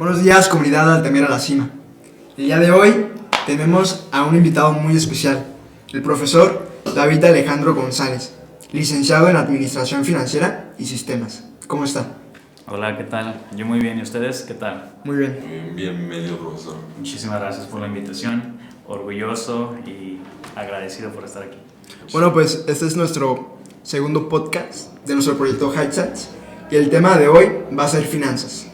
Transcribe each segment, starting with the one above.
Buenos días, comunidad Altamira La Cima. El día de hoy tenemos a un invitado muy especial, el profesor David Alejandro González, licenciado en Administración Financiera y Sistemas. ¿Cómo está? Hola, ¿qué tal? Yo muy bien, ¿y ustedes qué tal? Muy bien. Bien, bienvenido, profesor. Muchísimas gracias por la invitación, orgulloso y agradecido por estar aquí. Bueno, pues este es nuestro segundo podcast de nuestro proyecto Highsets y el tema de hoy va a ser finanzas.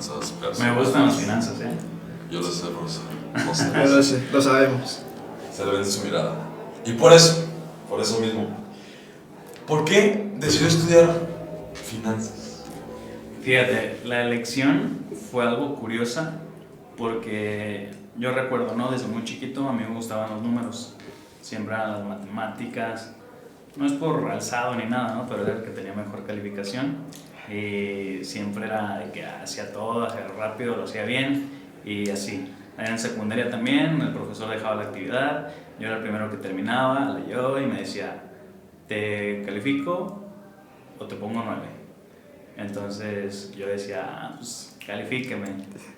Finanzas, Me personas. gustan las finanzas, ¿eh? Yo lo sé. Lo sé. Lo sé, lo sabemos. Se le ve en su mirada. Y por eso, por eso mismo, ¿por qué decidió estudiar finanzas? Fíjate, la elección fue algo curiosa porque yo recuerdo, ¿no? Desde muy chiquito a mí me gustaban los números, siempre las matemáticas, no es por alzado ni nada, ¿no? Pero era el que tenía mejor calificación y siempre era de que hacía todo, hacía rápido, lo hacía bien y así. En secundaria también, el profesor dejaba la actividad, yo era el primero que terminaba, leyó y me decía, ¿te califico o te pongo nueve? Entonces yo decía, ah, pues califíqueme.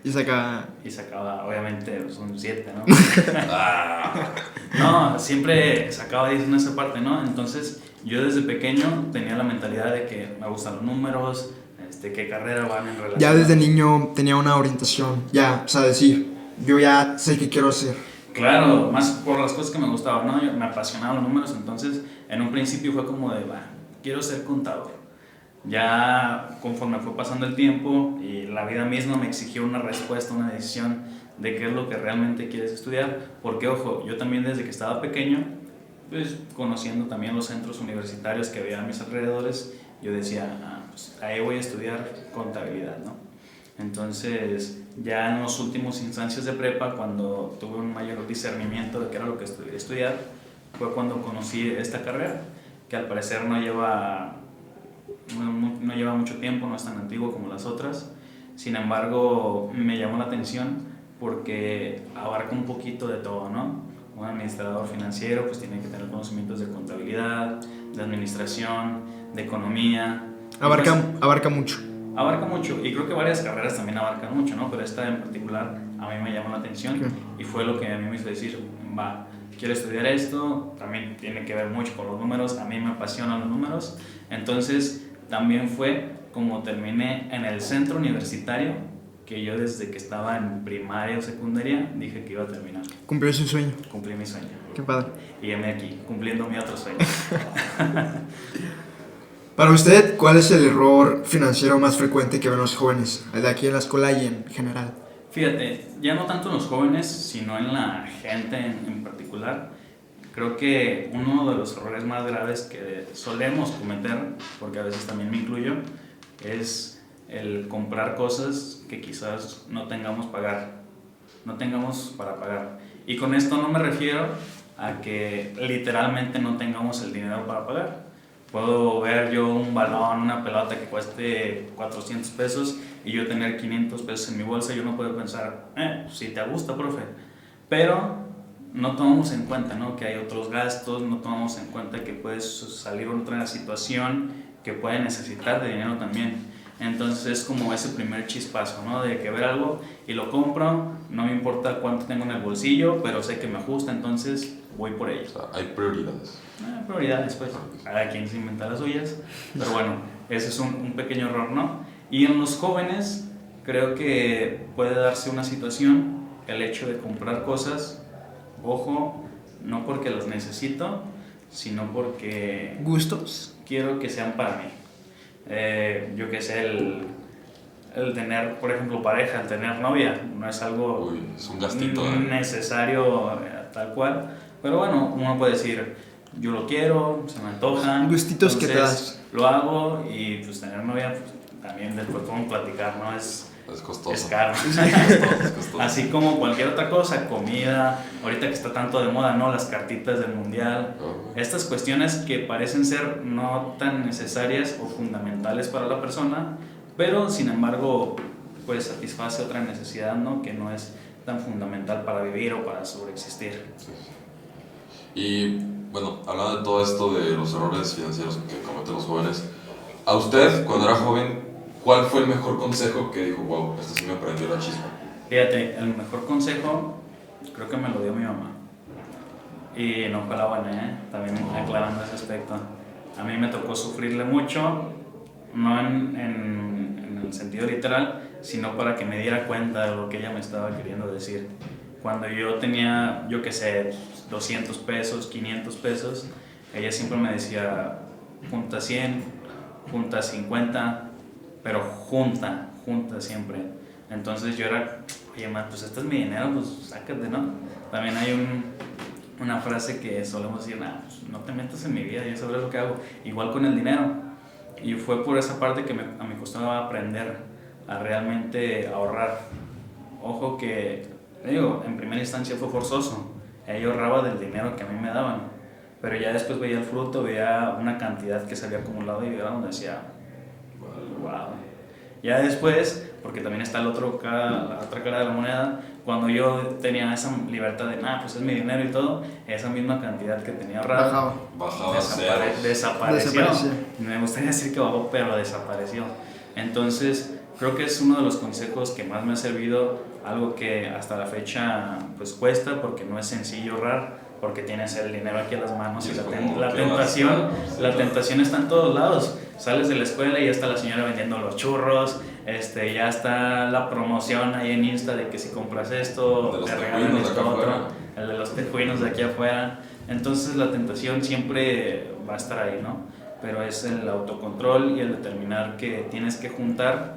Y saca... Y sacaba, obviamente, pues, un 7, ¿no? Ah, no, siempre sacaba 10 en esa parte, ¿no? Entonces yo desde pequeño tenía la mentalidad de que me gustan los números, este, qué carrera van en relación. Ya desde niño tenía una orientación, ya, o sea, decir, yo ya sé qué quiero hacer. Claro, más por las cosas que me gustaban, ¿no? Yo- me apasionaban los números, entonces en un principio fue como de, va, quiero ser contador. Ya conforme fue pasando el tiempo y la vida misma me exigió una respuesta, una decisión de qué es lo que realmente quieres estudiar, porque ojo, yo también desde que estaba pequeño, pues conociendo también los centros universitarios que había a mis alrededores, yo decía, ah, pues ahí voy a estudiar contabilidad, ¿no? Entonces, ya en los últimos instancias de prepa, cuando tuve un mayor discernimiento de qué era lo que estudiar, estudiar fue cuando conocí esta carrera, que al parecer no lleva, no, no- lleva mucho tiempo, no es tan antiguo como las otras. Sin embargo, me llamó la atención porque abarca un poquito de todo, ¿no? Un administrador financiero pues tiene que tener conocimientos de contabilidad, de administración, de economía. Abarca, Pues, abarca mucho. Abarca mucho y creo que varias carreras también abarcan mucho, ¿no? Pero esta en particular a mí me llamó la atención y fue lo que a mí me hizo decir, va, quiero estudiar esto, también tiene que ver mucho con los números, a mí me apasionan los números, entonces también fue como terminé en el centro universitario, que yo desde que estaba en primaria o secundaria dije que iba a terminar, Cumplió su sueño. cumplí mi sueño. Qué padre. Y me aquí, cumpliendo mi otro sueño. Para usted, ¿cuál es el error financiero más frecuente que ven los jóvenes? El de aquí en la escuela y en general. Fíjate, ya no tanto en los jóvenes, sino en la gente en, en particular. Creo que uno de los errores más graves que solemos cometer, porque a veces también me incluyo, es el comprar cosas que quizás no tengamos pagar, no tengamos para pagar. Y con esto no me refiero a que literalmente no tengamos el dinero para pagar. Puedo ver yo un balón, una pelota que cueste 400 pesos y yo tener 500 pesos en mi bolsa, yo no puedo pensar, eh, si te gusta, profe. Pero no tomamos en cuenta ¿no? que hay otros gastos, no tomamos en cuenta que puedes salir otra situación que puede necesitar de dinero también. Entonces es como ese primer chispazo, ¿no? De que ver algo y lo compro, no me importa cuánto tengo en el bolsillo, pero sé que me ajusta, entonces voy por ello. o sea, hay prioridades. Ah, prioridades, pues, cada quien se inventa las suyas, pero bueno, ese es un, un pequeño error, ¿no? Y en los jóvenes creo que puede darse una situación, el hecho de comprar cosas, ojo, no porque las necesito, sino porque ¿Gustos? quiero que sean para mí. Eh, yo que sé, el, el tener, por ejemplo, pareja, el tener novia, no es algo Uy, es un gastito. ¿eh? necesario eh, tal cual. Pero bueno, uno puede decir, yo lo quiero, se me antoja. Gustitos que te entonces Lo hago y pues tener novia, pues, también después podemos platicar, ¿no? Es, Es costoso. es caro. Es costoso, es costoso. Así como cualquier otra cosa, comida, ahorita que está tanto de moda, ¿no? Las cartitas del mundial. Estas cuestiones que parecen ser no tan necesarias o fundamentales para la persona, pero sin embargo, pues satisface otra necesidad, ¿no? Que no es tan fundamental para vivir o para sobreexistir. sí. Y bueno, hablando de todo esto de los errores financieros que cometen los jóvenes, ¿a usted cuando era joven ¿cuál fue el mejor consejo que dijo, wow, esto sí me prendió la chispa? Fíjate, el mejor consejo creo que me lo dio mi mamá. Y no fue la buena, ¿eh? También aclarando ese aspecto. A mí me tocó sufrirle mucho, no en, en, en el sentido literal, sino para que me diera cuenta de lo que ella me estaba queriendo decir. Cuando yo tenía, yo qué sé, 200 pesos, 500 pesos, ella siempre me decía, junta 100, junta 50, pero junta, junta siempre. Entonces yo era, oye, man, pues este es mi dinero, pues sácate, ¿no? También hay un, una frase que solemos decir, nah, pues no te metas en mi vida, yo sabré lo que hago. Igual con el dinero. Y fue por esa parte que me, a mí costaba aprender a realmente ahorrar. Ojo que, digo, en primera instancia fue forzoso. Ella ahorraba del dinero que a mí me daban. Pero ya después veía el fruto, veía una cantidad que se había acumulado y era donde decía, wow. Ya después, porque también está el otro cara, la otra cara de la moneda, cuando yo tenía esa libertad de, nada, pues es mi dinero y todo, esa misma cantidad que tenía ahorrada Bajaba. Bajaba desapare- desapareció. Desapareció. Me gustaría decir que bajó, pero desapareció. Entonces, creo que es uno de los consejos que más me ha servido, algo que hasta la fecha pues cuesta porque no es sencillo ahorrar, porque tienes el dinero aquí a las manos Y y la, ten- la ¿qué vas a tentación, la tentación está en todos lados. Sales de la escuela y ya está la señora vendiendo los churros, este, ya está la promoción ahí en Insta de que si compras esto, te regalan esto otro, afuera. el de los tejuinos de aquí afuera. Entonces la tentación siempre va a estar ahí, ¿no? Pero es el autocontrol y el determinar que tienes que juntar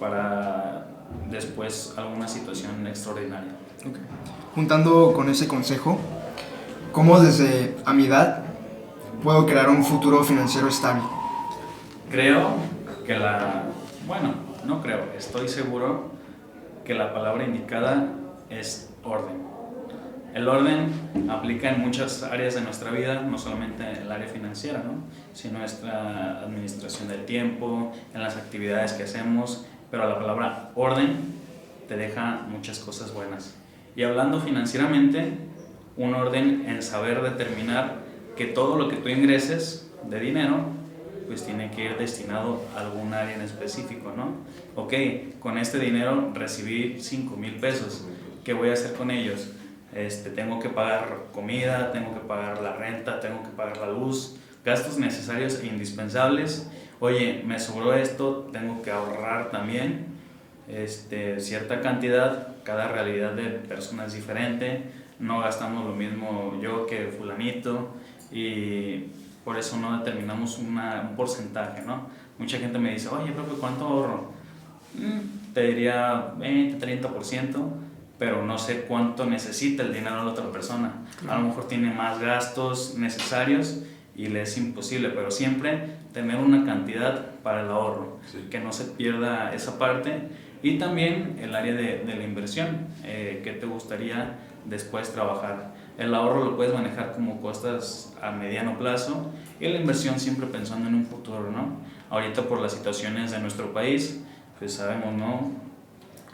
para después alguna situación extraordinaria. Ok. Juntando con ese consejo, ¿cómo desde a mi edad puedo crear un futuro financiero estable? Creo que la, bueno, no creo, estoy seguro que la palabra indicada es orden. El orden aplica en muchas áreas de nuestra vida, no solamente en el área financiera, ¿no? sino nuestra administración del tiempo, en las actividades que hacemos, pero la palabra orden te deja muchas cosas buenas. Y hablando financieramente, un orden en saber determinar que todo lo que tú ingreses de dinero, pues tiene que ir destinado a algún área en específico, ¿no? Ok, con este dinero recibí 5 mil pesos, ¿qué voy a hacer con ellos? Este, tengo que pagar comida, tengo que pagar la renta, tengo que pagar la luz, gastos necesarios e indispensables. Oye, me sobró esto, tengo que ahorrar también este, cierta cantidad, cada realidad de persona es diferente, no gastamos lo mismo yo que fulanito y por eso no determinamos una- un porcentaje, ¿no? Mucha gente me dice, oye, profe, ¿cuánto ahorro? Mm, te diría 20, 30%, pero no sé cuánto necesita el dinero de la otra persona. A lo mejor tiene más gastos necesarios y le es imposible, pero siempre tener una cantidad para el ahorro, Sí. que no se pierda esa parte. Y también el área de, de la inversión, eh, ¿qué te gustaría después trabajar? El ahorro lo puedes manejar como costas a mediano plazo y la inversión siempre pensando en un futuro, ¿no? Ahorita por las situaciones de nuestro país, pues sabemos, ¿no?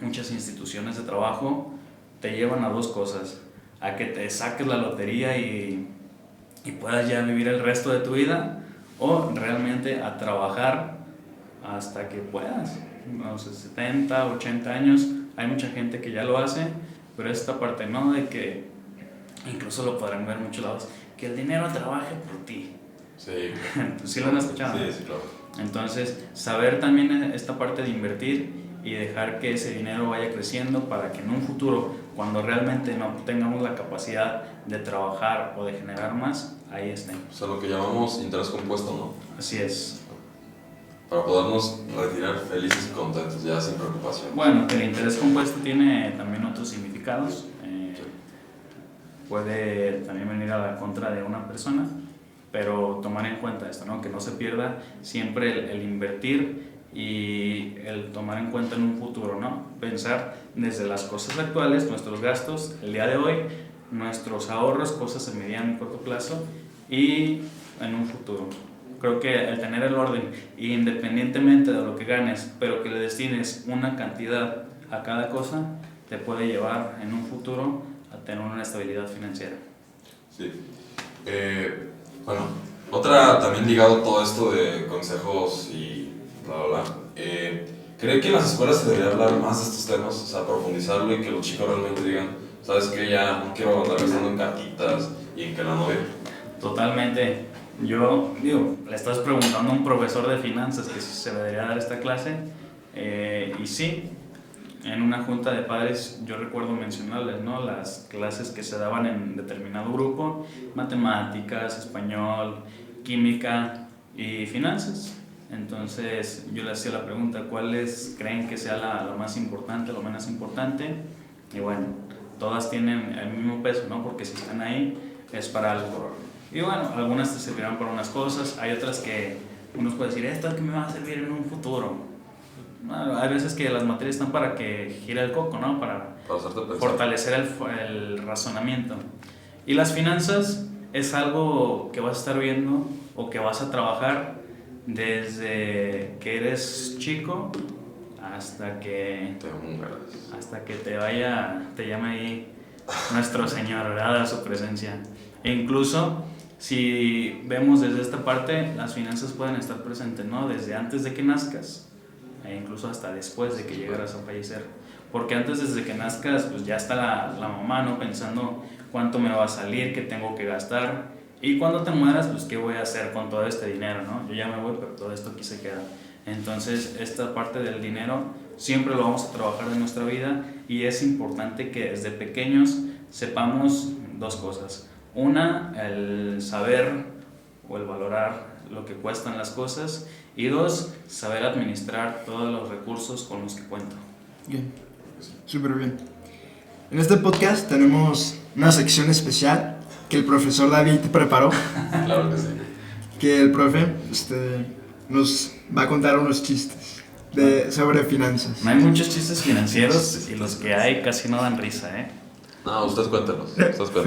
Muchas instituciones de trabajo te llevan a dos cosas, a que te saques la lotería y, y puedas ya vivir el resto de tu vida o realmente a trabajar hasta que puedas, no sé, 70, 80 años, hay mucha gente que ya lo hace, pero esta parte no, de que incluso lo podrán ver en muchos lados, que el dinero trabaje por ti. Sí. ¿Sí lo han escuchado? Sí, sí, claro. Entonces, saber también esta parte de invertir y dejar que ese dinero vaya creciendo para que en un futuro, cuando realmente no tengamos la capacidad de trabajar o de generar más, ahí esté. O sea, lo que llamamos interés compuesto, ¿no? Así es. Para podernos retirar felices y contentos, ya sin preocupación. Bueno, el interés compuesto tiene también eh, puede también venir a la contra de una persona, pero tomar en cuenta esto, ¿no? que no se pierda siempre el, el invertir y el tomar en cuenta en un futuro, ¿no? pensar desde las cosas actuales, nuestros gastos, el día de hoy, nuestros ahorros, cosas a mediano y corto plazo y en un futuro. Creo que el tener el orden, independientemente de lo que ganes, pero que le destines una cantidad a cada cosa, te puede llevar en un futuro a tener una estabilidad financiera. Sí. Eh, bueno, otra también ligado a todo esto de consejos y bla, bla, bla. Eh, ¿Cree que en las escuelas se debería hablar más de estos temas? O sea, profundizarlo y que los chicos realmente digan, ¿sabes qué? Ya no quiero andar gastando en cartitas y en que la novia. Totalmente. Yo, digo, le estás preguntando a un profesor de finanzas que si se debería dar esta clase. eh, y sí, en una junta de padres yo recuerdo mencionarles, ¿no? Las clases que se daban en determinado grupo, matemáticas, español, química y finanzas. Entonces yo le hacía la pregunta, ¿cuáles creen que sea la, más importante, lo menos importante? Y bueno, todas tienen el mismo peso, ¿no? Porque si están ahí es para algo. Y bueno, algunas te servirán para unas cosas, hay otras que uno puede decir, esto es que me va a servir en un futuro. Hay veces que las materias están para que gire el coco, ¿no? Para Para fortalecer el, el razonamiento. Y las finanzas es algo que vas a estar viendo o que vas a trabajar desde que eres chico hasta que Te hasta que te vaya, te llame ahí nuestro Señor, ¿verdad? A su presencia. E incluso si vemos desde esta parte, las finanzas pueden estar presentes, ¿no? Desde antes de que nazcas e incluso hasta después de que llegaras a fallecer. Porque antes, desde que nazcas, pues ya está la, la mamá, ¿no? Pensando cuánto me va a salir, qué tengo que gastar. Y cuando te mueras, pues qué voy a hacer con todo este dinero, ¿no? Yo ya me voy, pero todo esto aquí se queda. Entonces, esta parte del dinero siempre lo vamos a trabajar en nuestra vida y es importante que desde pequeños sepamos dos cosas. Una, el saber o el valorar lo que cuestan las cosas y dos, saber administrar todos los recursos con los que cuento. Bien, súper bien. En este podcast tenemos una sección especial que el profesor David preparó, Claro que sí. que el profe este, nos va a contar unos chistes de, sobre finanzas. No hay muchos chistes financieros y los que hay casi no dan risa, ¿eh? No, ustedes cuéntenos.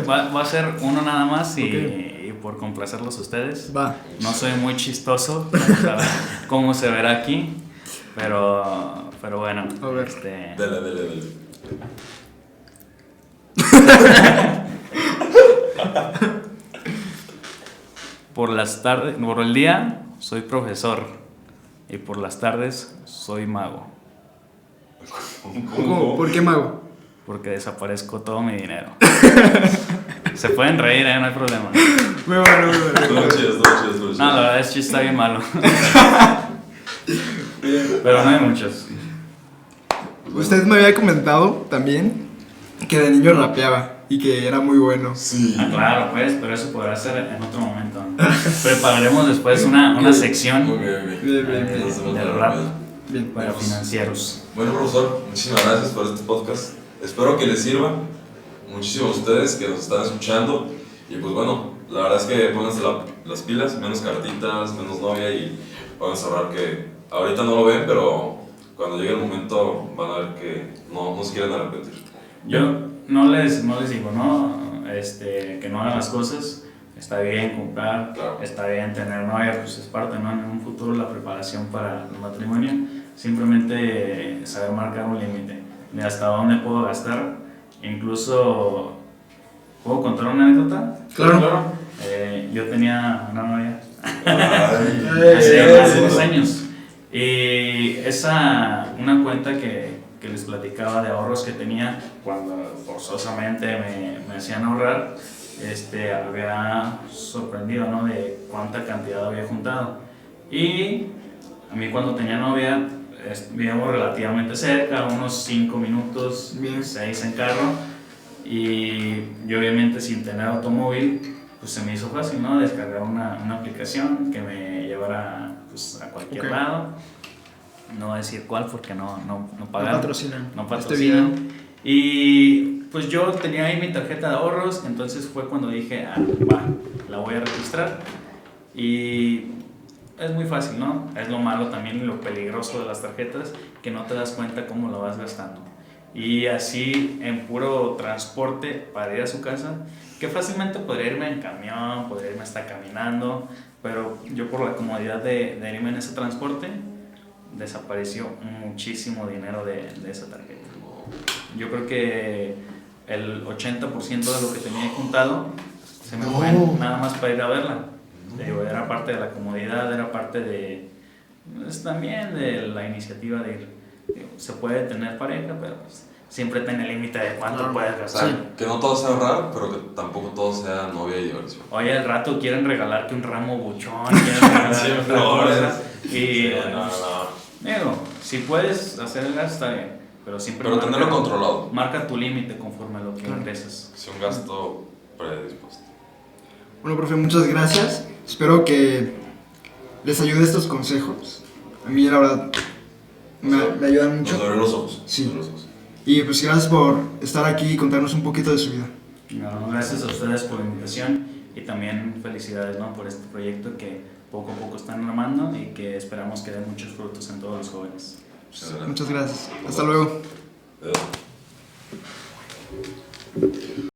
Va, va a ser uno nada más y, Ok. Por complacerlos a ustedes. Va. No soy muy chistoso, vamos a ver cómo se verá aquí, pero, pero bueno, A ver. este, Dele, dele, dele. por las tardes, por el día soy profesor y por las tardes soy mago, ¿Cómo? ¿Por qué mago? porque desaparezco todo mi dinero. Se pueden reír, ¿eh? no hay problema. Muy bueno, muy bueno. No, la verdad es que está bien malo. Pero no hay muchos. Usted me había comentado también que de niño rapeaba y que era muy bueno. Sí. Ah, claro, pues, pero eso podrá ser en otro momento. Prepararemos después una, una sección. Bien, bien, bien. Del rap para financieros. Bueno, profesor, muchísimas gracias por este podcast. Espero que les sirva muchísimo a ustedes que nos están escuchando. Y pues bueno, la verdad es que pónganse la- las pilas, menos cartitas, menos novia y vamos a ahorrar que ahorita no lo ven, pero cuando llegue el momento van a ver que no, no se quieren arrepentir. Yo no les, no les digo, ¿no? Este, que no hagan las cosas. Está bien comprar, Claro. está bien tener novia, pues es parte, ¿no? En un futuro la preparación para el matrimonio. Simplemente saber marcar un límite de hasta dónde puedo gastar. Incluso, ¿puedo contar una anécdota? Claro. Eh, yo tenía una novia hace, eh. años. Y esa, una cuenta que, que les platicaba de ahorros que tenía cuando forzosamente me, me hacían ahorrar, este, había sorprendido ¿no? de cuánta cantidad había juntado. Y a mí cuando tenía novia, vivíamos relativamente cerca, unos 5 minutos, Bien. 6 en carro. Y yo obviamente sin tener automóvil, pues se me hizo fácil, ¿no? Descargar una, una aplicación que me llevara pues, a cualquier lado. No voy a decir cuál porque no, no, no No pagan. patrocinan. No patrocinan. Y pues yo tenía ahí mi tarjeta de ahorros, entonces fue cuando dije, ah, va, la voy a registrar. Y es muy fácil, ¿no? Es lo malo también y lo peligroso de las tarjetas, que no te das cuenta cómo lo vas gastando. Y así en puro transporte para ir a su casa, que fácilmente podría irme en camión, podría irme hasta caminando, pero yo por la comodidad de, de irme en ese transporte, desapareció muchísimo dinero de, de esa tarjeta. Yo creo que el 80% de lo que tenía juntado se me fue No. nada más para ir a verla. Digo, era parte de la comodidad, era parte de, pues, también de la iniciativa de ir. Digo, Se puede tener pareja, pero pues, siempre tiene límite de cuánto Claro. puedes gastar. sea, que no todo sea ahorrar, pero que tampoco todo sea novia y diversión. Oye, al rato quieren regalarte un ramo buchón, quieren Sí, flores. Y Sí, no, no. digo, si puedes hacer el gasto, está bien, pero siempre Pero marca, tenerlo controlado. marca tu límite conforme a lo que Claro. ingresas. Que sea un gasto predispuesto. Bueno, profe, muchas gracias. Espero que les ayude estos consejos. A mí, la verdad, me, me ayudan Nos mucho. abrió los ojos. Sí. nos abrió los ojos. Y pues gracias por estar aquí y contarnos un poquito de su vida. No, gracias a ustedes por la invitación y también felicidades ¿no? por este proyecto que poco a poco están armando y que esperamos que dé muchos frutos en todos los jóvenes. Muchas gracias. Muchas gracias. Hasta luego. Adiós.